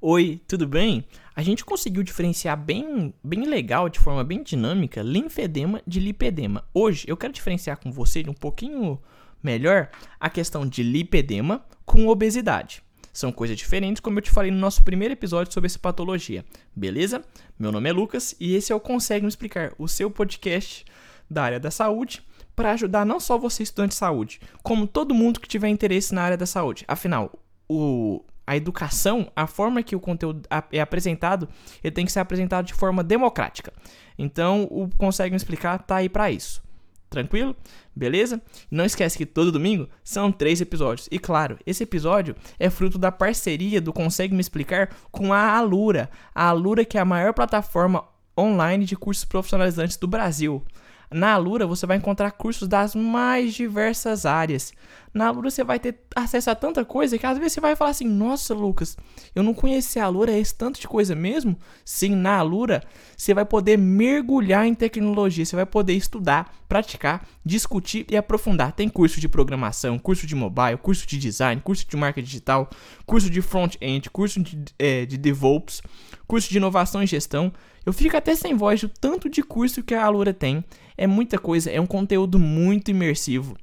Oi, tudo bem? A gente conseguiu diferenciar bem, bem legal, de forma bem dinâmica, linfedema de lipedema. Hoje eu quero diferenciar com você um pouquinho melhor a questão de lipedema com obesidade. São coisas diferentes, como eu te falei no nosso primeiro episódio sobre essa patologia. Beleza? Meu nome é Lucas e esse é o Consegue Me Explicar, o seu podcast da área da saúde para ajudar não só você, estudante de saúde, como todo mundo que tiver interesse na área da saúde. Afinal, o, a educação, a forma que o conteúdo é apresentado, ele tem que ser apresentado de forma democrática. Então, o Consegue Me Explicar tá aí para isso. Tranquilo? Beleza? Não esquece que todo domingo são três episódios. E claro, esse episódio é fruto da parceria do Consegue Me Explicar com a Alura. A Alura que é a maior plataforma online de cursos profissionalizantes do Brasil. Na Alura você vai encontrar cursos das mais diversas áreas. Na Alura você vai ter acesso a tanta coisa que às vezes você vai falar assim: Nossa, Lucas, eu não conhecia a Alura, é esse tanto de coisa mesmo? Sim, na Alura você vai poder mergulhar em tecnologia, você vai poder estudar, praticar, discutir e aprofundar. Tem curso de programação, curso de mobile, curso de design, curso de marca digital, curso de front-end, curso de, é, de DevOps, curso de inovação e gestão. Eu fico até sem voz do tanto de curso que a Alura tem. É muita coisa, é um conteúdo muito imersivo.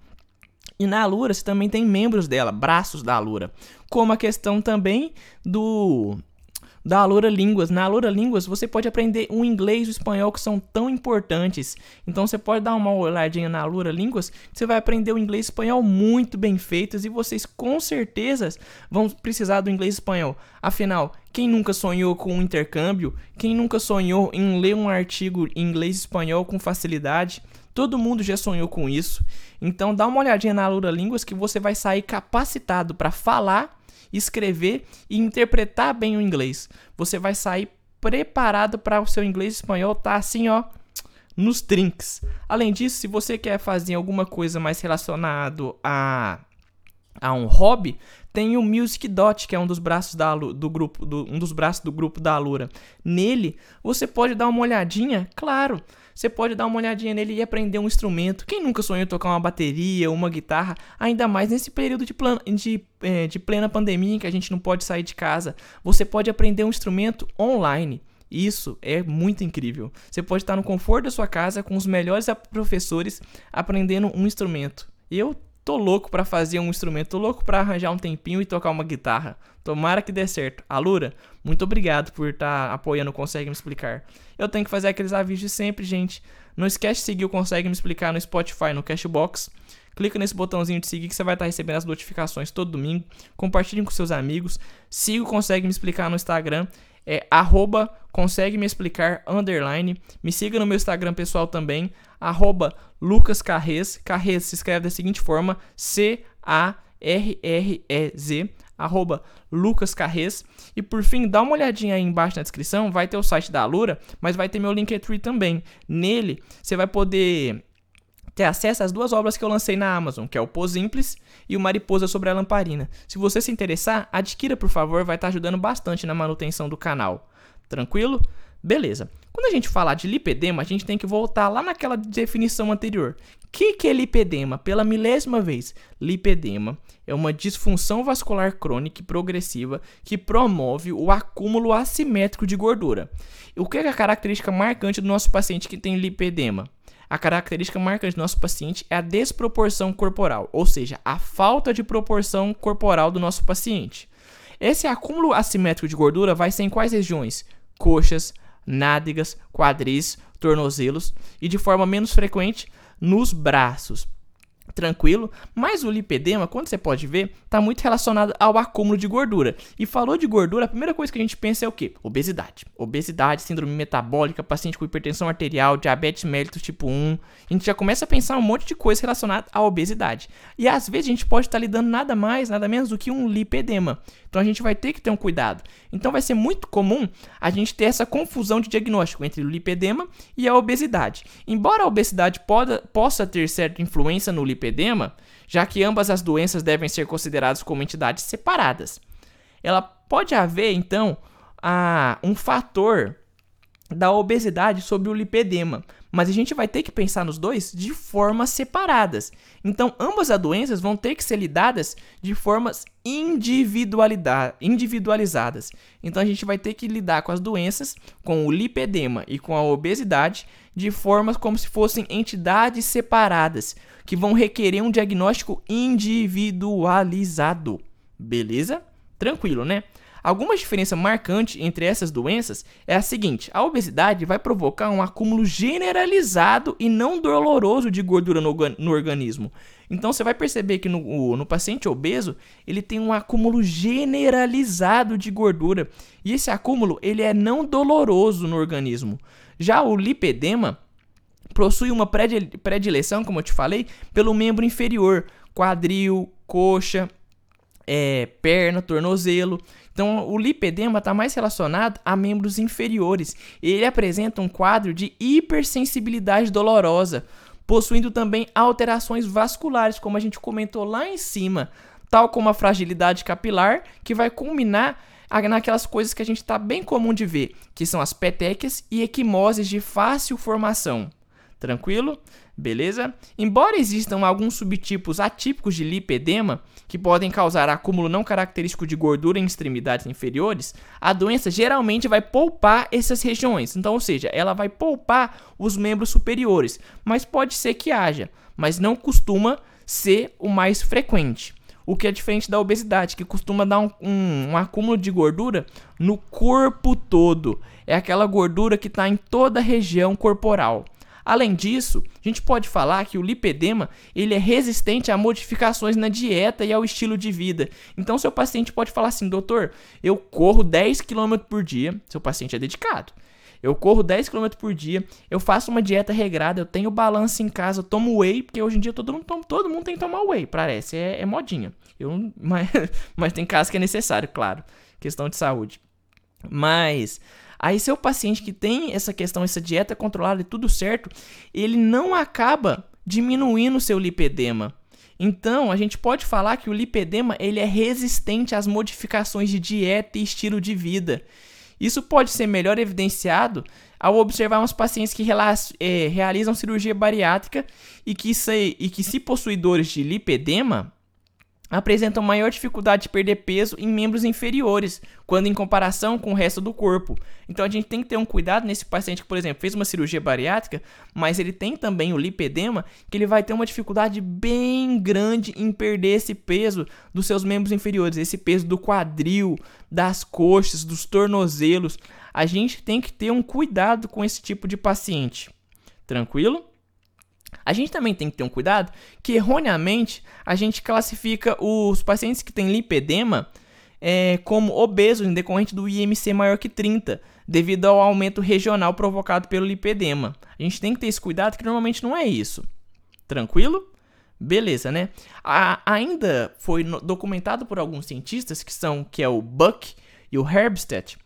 E na Alura você também tem membros dela, braços da Alura, como a questão também do da Alura Línguas. Na Alura Línguas você pode aprender o inglês e o espanhol que são tão importantes. Então você pode dar uma olhadinha na Alura Línguas, você vai aprender o inglês e o espanhol muito bem feitos e vocês com certeza vão precisar do inglês e espanhol. Afinal, quem nunca sonhou com um intercâmbio? Quem nunca sonhou em ler um artigo em inglês e espanhol com facilidade? Todo mundo já sonhou com isso. Então dá uma olhadinha na Alura Línguas que você vai sair capacitado para falar escrever e interpretar bem o inglês. Você vai sair preparado para o seu inglês e espanhol tá assim, ó, nos trinks. Além disso, se você quer fazer alguma coisa mais relacionado a a um hobby, tem o Music Dot, que é um dos braços da, do grupo, do, um dos braços do grupo da Alura. Nele, você pode dar uma olhadinha, claro. Você pode dar uma olhadinha nele e aprender um instrumento. Quem nunca sonhou em tocar uma bateria, uma guitarra, ainda mais nesse período de, plan de, é, de plena pandemia em que a gente não pode sair de casa. Você pode aprender um instrumento online. Isso é muito incrível. Você pode estar no conforto da sua casa com os melhores professores aprendendo um instrumento. Eu tô louco para fazer um instrumento, tô louco para arranjar um tempinho e tocar uma guitarra. Tomara que dê certo. Alura, muito obrigado por estar tá apoiando o Consegue Me Explicar. Eu tenho que fazer aqueles avisos de sempre, gente. Não esquece de seguir o Consegue Me Explicar no Spotify, no Cashbox. Clica nesse botãozinho de seguir que você vai estar tá recebendo as notificações todo domingo. Compartilhe com seus amigos. Siga o Consegue Me Explicar no Instagram. É arroba consegue me explicar underline. Me siga no meu Instagram pessoal também, arroba Lucas Carrez. Carrez se escreve da seguinte forma: C-A-R-R-E-Z arroba Lucas Carrez. E por fim, dá uma olhadinha aí embaixo na descrição, vai ter o site da Alura, mas vai ter meu Linktree também. Nele, você vai poder ter acesso às duas obras que eu lancei na Amazon, que é o Pô Simples e o Mariposa sobre a Lamparina. Se você se interessar, adquira por favor, vai estar ajudando bastante na manutenção do canal. Tranquilo? Beleza. Quando a gente falar de lipedema, a gente tem que voltar lá naquela definição anterior. O que, que é lipedema? Pela milésima vez, lipedema é uma disfunção vascular crônica e progressiva que promove o acúmulo assimétrico de gordura. O que é a característica marcante do nosso paciente que tem lipedema? A característica marcante do nosso paciente é a desproporção corporal, ou seja, a falta de proporção corporal do nosso paciente. Esse acúmulo assimétrico de gordura vai ser em quais regiões? Coxas, nádegas, quadris, tornozelos e de forma menos frequente nos braços tranquilo, mas o lipedema, quando você pode ver, está muito relacionado ao acúmulo de gordura. E falou de gordura, a primeira coisa que a gente pensa é o quê? Obesidade. Obesidade, síndrome metabólica, paciente com hipertensão arterial, diabetes mellitus tipo 1. A gente já começa a pensar um monte de coisa relacionada à obesidade. E às vezes a gente pode estar tá lidando nada mais, nada menos do que um lipedema. Então a gente vai ter que ter um cuidado. Então vai ser muito comum a gente ter essa confusão de diagnóstico entre o lipedema e a obesidade. Embora a obesidade poda, possa ter certa influência no lipedema, já que ambas as doenças devem ser consideradas como entidades separadas. Ela pode haver, então, a, um fator da obesidade sobre o lipedema, mas a gente vai ter que pensar nos dois de formas separadas. Então, ambas as doenças vão ter que ser lidadas de formas individualizadas. Então, a gente vai ter que lidar com as doenças, com o lipedema e com a obesidade, de formas como se fossem entidades separadas, que vão requerer um diagnóstico individualizado. Beleza? Tranquilo, né? Alguma diferença marcante entre essas doenças é a seguinte: a obesidade vai provocar um acúmulo generalizado e não doloroso de gordura no, no organismo. Então você vai perceber que no, no paciente obeso ele tem um acúmulo generalizado de gordura e esse acúmulo ele é não doloroso no organismo. Já o lipedema possui uma predileção, como eu te falei, pelo membro inferior, quadril, coxa, é, perna, tornozelo. Então, o lipedema está mais relacionado a membros inferiores. Ele apresenta um quadro de hipersensibilidade dolorosa, possuindo também alterações vasculares, como a gente comentou lá em cima, tal como a fragilidade capilar, que vai culminar naquelas coisas que a gente está bem comum de ver, que são as petequias e equimoses de fácil formação. Tranquilo? Beleza? Embora existam alguns subtipos atípicos de lipedema que podem causar acúmulo não característico de gordura em extremidades inferiores, a doença geralmente vai poupar essas regiões. Então, ou seja, ela vai poupar os membros superiores, mas pode ser que haja, mas não costuma ser o mais frequente. O que é diferente da obesidade, que costuma dar um, um, um acúmulo de gordura no corpo todo. É aquela gordura que está em toda a região corporal. Além disso, a gente pode falar que o lipedema ele é resistente a modificações na dieta e ao estilo de vida. Então, seu paciente pode falar assim, doutor, eu corro 10 km por dia. Seu paciente é dedicado. Eu corro 10 km por dia, eu faço uma dieta regrada, eu tenho balanço em casa, eu tomo whey, porque hoje em dia todo mundo, todo mundo tem que tomar whey, parece, é, é modinha. Eu, mas, mas tem casos que é necessário, claro, questão de saúde. Mas Aí seu paciente que tem essa questão, essa dieta controlada e tudo certo, ele não acaba diminuindo o seu lipedema. Então, a gente pode falar que o lipedema ele é resistente às modificações de dieta e estilo de vida. Isso pode ser melhor evidenciado ao observarmos pacientes que é, realizam cirurgia bariátrica e que, se, e que, se possuidores de lipedema, apresentam maior dificuldade de perder peso em membros inferiores, quando em comparação com o resto do corpo. Então a gente tem que ter um cuidado nesse paciente que, por exemplo, fez uma cirurgia bariátrica, mas ele tem também o lipedema, que ele vai ter uma dificuldade bem grande em perder esse peso dos seus membros inferiores, esse peso do quadril, das coxas, dos tornozelos. A gente tem que ter um cuidado com esse tipo de paciente. Tranquilo? A gente também tem que ter um cuidado que erroneamente a gente classifica os pacientes que têm lipedema é, como obesos decorrente do IMC maior que 30, devido ao aumento regional provocado pelo lipedema. A gente tem que ter esse cuidado que normalmente não é isso. Tranquilo? Beleza, né? A, ainda foi documentado por alguns cientistas que são que é o Buck e o Herbstedt,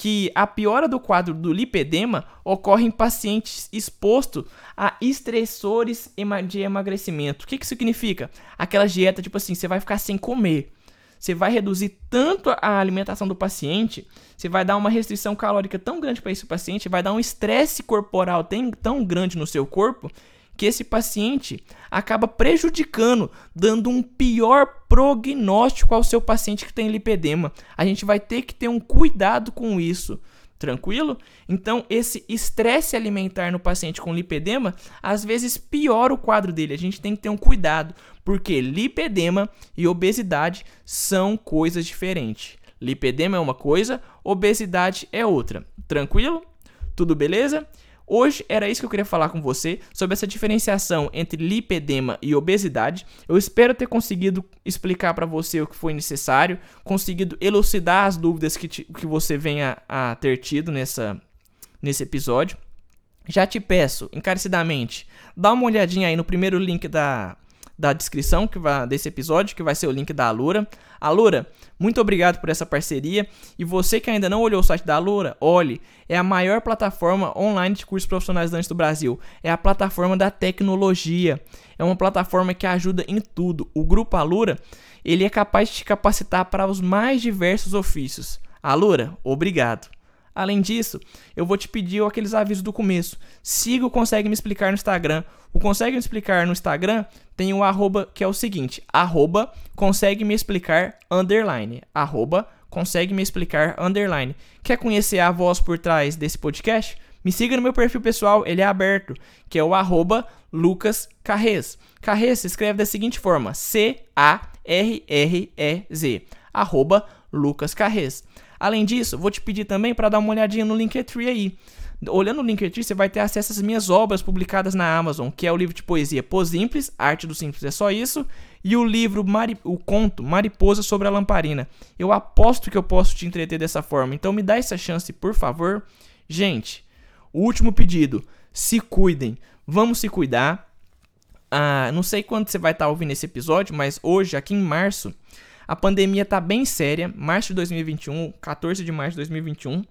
que a piora do quadro do lipedema ocorre em pacientes expostos a estressores de emagrecimento. O que, que significa? Aquela dieta, tipo assim, você vai ficar sem comer. Você vai reduzir tanto a alimentação do paciente, você vai dar uma restrição calórica tão grande para esse paciente, vai dar um estresse corporal tão grande no seu corpo, que esse paciente acaba prejudicando, dando um pior prognóstico ao seu paciente que tem lipedema. A gente vai ter que ter um cuidado com isso. Tranquilo? Então, esse estresse alimentar no paciente com lipedema às vezes piora o quadro dele. A gente tem que ter um cuidado, porque lipedema e obesidade são coisas diferentes. Lipedema é uma coisa, obesidade é outra. Tranquilo? Tudo beleza? Hoje era isso que eu queria falar com você sobre essa diferenciação entre lipedema e obesidade. Eu espero ter conseguido explicar para você o que foi necessário, conseguido elucidar as dúvidas que, te, que você venha a ter tido nessa, nesse episódio. Já te peço, encarecidamente, dá uma olhadinha aí no primeiro link da, da descrição que vai, desse episódio, que vai ser o link da Alura. Alura, muito obrigado por essa parceria. E você que ainda não olhou o site da Alura, olhe. É a maior plataforma online de cursos profissionais do Brasil. É a plataforma da tecnologia. É uma plataforma que ajuda em tudo. O Grupo Alura, ele é capaz de te capacitar para os mais diversos ofícios. Alura, obrigado. Além disso, eu vou te pedir aqueles avisos do começo. Siga o Consegue Me Explicar no Instagram. O Consegue Me Explicar no Instagram tem o arroba que é o seguinte, arroba Consegue Me Explicar underline, arroba Consegue Me Explicar underline. Quer conhecer a voz por trás desse podcast? Me siga no meu perfil pessoal, ele é aberto, que é o arroba Lucas Carrez. Carrez se escreve da seguinte forma, C-A-R-R-E-Z, arroba Lucas Carrez. Além disso, vou te pedir também para dar uma olhadinha no Linktree aí. Olhando no Linktree, você vai ter acesso às minhas obras publicadas na Amazon, que é o livro de poesia Pô Simples, Arte do Simples é só isso, e o livro, Mari, o conto Mariposa sobre a Lamparina. Eu aposto que eu posso te entreter dessa forma, então me dá essa chance, por favor. Gente, o último pedido, se cuidem, vamos se cuidar. Ah, não sei quando você vai estar ouvindo esse episódio, mas hoje, aqui em março, a pandemia tá bem séria. Março de 2021, 14 de março de 2021.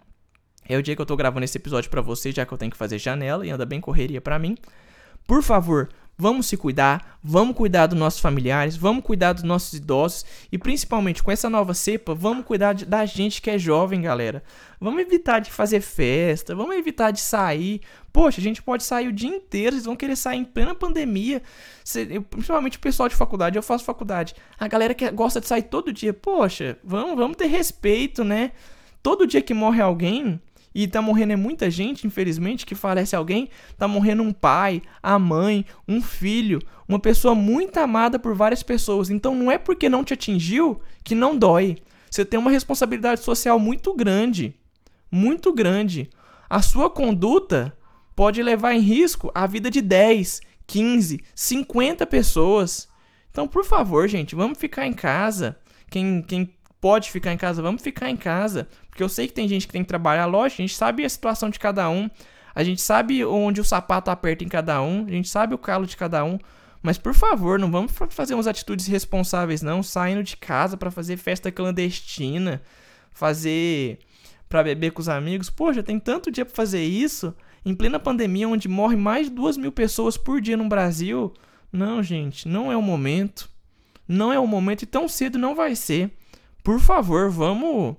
É o dia que eu tô gravando esse episódio para você, já que eu tenho que fazer janela e anda bem correria para mim. Por favor, vamos se cuidar, vamos cuidar dos nossos familiares, vamos cuidar dos nossos idosos e principalmente com essa nova cepa, vamos cuidar de, da gente que é jovem, galera. Vamos evitar de fazer festa, vamos evitar de sair. Poxa, a gente pode sair o dia inteiro, vocês vão querer sair em plena pandemia. principalmente o pessoal de faculdade, eu faço faculdade. A galera que gosta de sair todo dia, poxa, vamos, vamos ter respeito, né? Todo dia que morre alguém, e tá morrendo é muita gente, infelizmente, que falece alguém. Tá morrendo um pai, a mãe, um filho, uma pessoa muito amada por várias pessoas. Então não é porque não te atingiu que não dói. Você tem uma responsabilidade social muito grande. Muito grande. A sua conduta pode levar em risco a vida de 10, 15, 50 pessoas. Então, por favor, gente, vamos ficar em casa. Quem, quem pode ficar em casa, vamos ficar em casa. Porque eu sei que tem gente que tem que trabalhar, lógico, a gente sabe a situação de cada um. A gente sabe onde o sapato aperta em cada um, a gente sabe o calo de cada um. Mas por favor, não vamos fazer umas atitudes irresponsáveis não, saindo de casa para fazer festa clandestina, fazer para beber com os amigos. Poxa, tem tanto dia para fazer isso em plena pandemia, onde morre mais de duas mil pessoas por dia no Brasil. Não, gente, não é o momento. Não é o momento e tão cedo não vai ser por favor, vamos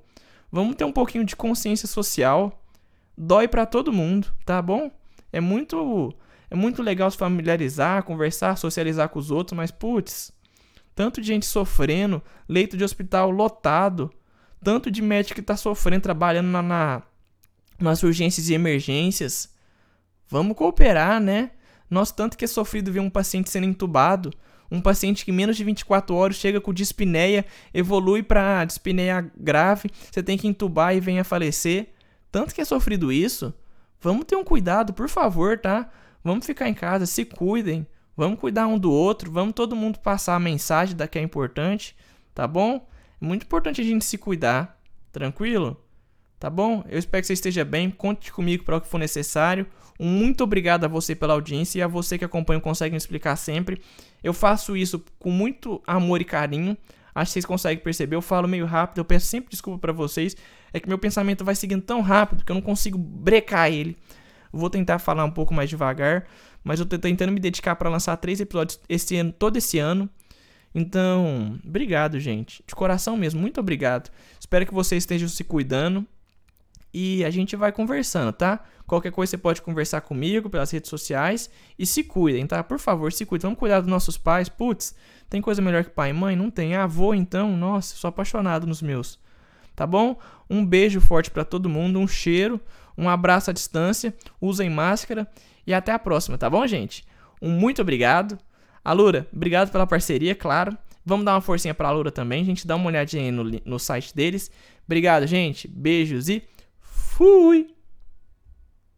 vamos ter um pouquinho de consciência social. Dói para todo mundo, tá bom? É muito é muito legal se familiarizar, conversar, socializar com os outros, mas putz, tanto de gente sofrendo, leito de hospital lotado, tanto de médico que tá sofrendo trabalhando na, na nas urgências e emergências. Vamos cooperar, né? Nós tanto que é sofrido ver um paciente sendo entubado, um paciente que menos de 24 horas chega com dispneia, evolui para dispneia grave, você tem que entubar e vem a falecer. Tanto que é sofrido isso. Vamos ter um cuidado, por favor, tá? Vamos ficar em casa, se cuidem. Vamos cuidar um do outro, vamos todo mundo passar a mensagem da que é importante, tá bom? É muito importante a gente se cuidar, tranquilo? Tá bom? Eu espero que você esteja bem. Conte comigo para o que for necessário. Um muito obrigado a você pela audiência e a você que acompanha consegue me explicar sempre. Eu faço isso com muito amor e carinho. Acho que vocês conseguem perceber. Eu falo meio rápido, eu peço sempre desculpa para vocês. É que meu pensamento vai seguindo tão rápido que eu não consigo brecar ele. Vou tentar falar um pouco mais devagar, mas eu tô tentando me dedicar para lançar três episódios esse ano, todo esse ano. Então, obrigado, gente. De coração mesmo, muito obrigado. Espero que vocês estejam se cuidando e a gente vai conversando, tá? Qualquer coisa você pode conversar comigo pelas redes sociais e se cuidem, tá? Por favor, se cuidem. Vamos cuidar dos nossos pais. Putz, tem coisa melhor que pai e mãe? Não tem. Avô, então? Nossa, sou apaixonado nos meus. Tá bom? Um beijo forte para todo mundo, um cheiro, um abraço à distância, usem máscara e até a próxima, tá bom, gente? Um muito obrigado. Alura, obrigado pela parceria, claro. Vamos dar uma forcinha pra Alura também, gente. Dá uma olhadinha aí no, no site deles. Obrigado, gente. Beijos e Fui!